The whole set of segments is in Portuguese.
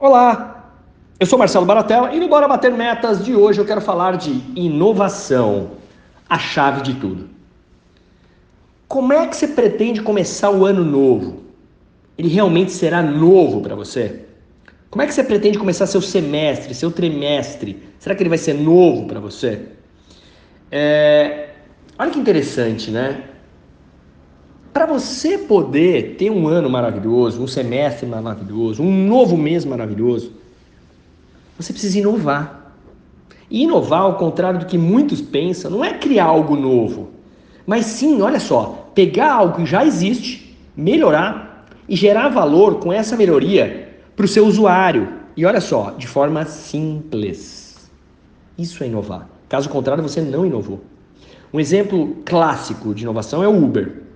Olá, eu sou Marcelo Baratella e no Bora Bater Metas de hoje eu quero falar de inovação, a chave de tudo. Como é que você pretende começar o ano novo? Ele realmente será novo para você? Como é que você pretende começar seu semestre, seu trimestre? Será que ele vai ser novo para você? É... Olha que interessante, né? Para você poder ter um ano maravilhoso, um semestre maravilhoso, um novo mês maravilhoso, você precisa inovar. E inovar, ao contrário do que muitos pensam, não é criar algo novo, mas sim, olha só, pegar algo que já existe, melhorar e gerar valor com essa melhoria para o seu usuário. E olha só, de forma simples. Isso é inovar. Caso contrário, você não inovou. Um exemplo clássico de inovação é o Uber.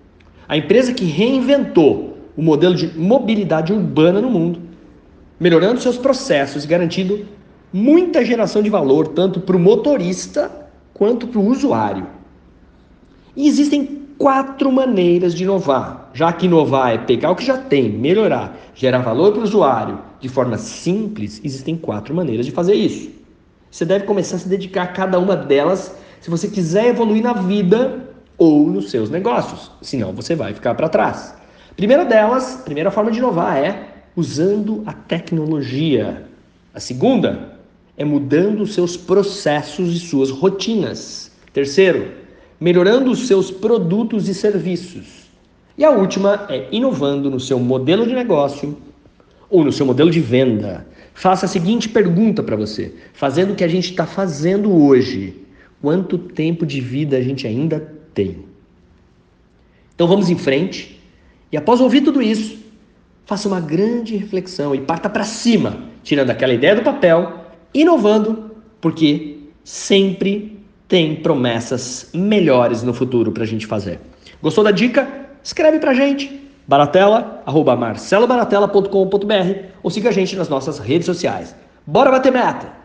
A empresa que reinventou o modelo de mobilidade urbana no mundo, melhorando seus processos e garantindo muita geração de valor, tanto para o motorista quanto para o usuário. E existem quatro maneiras de inovar. Já que inovar é pegar o que já tem, melhorar, gerar valor para o usuário de forma simples, existem quatro maneiras de fazer isso. Você deve começar a se dedicar a cada uma delas se você quiser evoluir na vida ou nos seus negócios, senão você vai ficar para trás. Primeira delas, primeira forma de inovar é usando a tecnologia. A segunda é mudando os seus processos e suas rotinas. Terceiro, melhorando os seus produtos e serviços. E a última é inovando no seu modelo de negócio ou no seu modelo de venda. Faça a seguinte pergunta para você: fazendo o que a gente está fazendo hoje, quanto tempo de vida a gente ainda tem. Então vamos em frente e após ouvir tudo isso, faça uma grande reflexão e parta para cima, tirando aquela ideia do papel, inovando, porque sempre tem promessas melhores no futuro para a gente fazer. Gostou da dica? Escreve para gente baratela, arroba marcelobaratela.com.br ou siga a gente nas nossas redes sociais. Bora bater meta!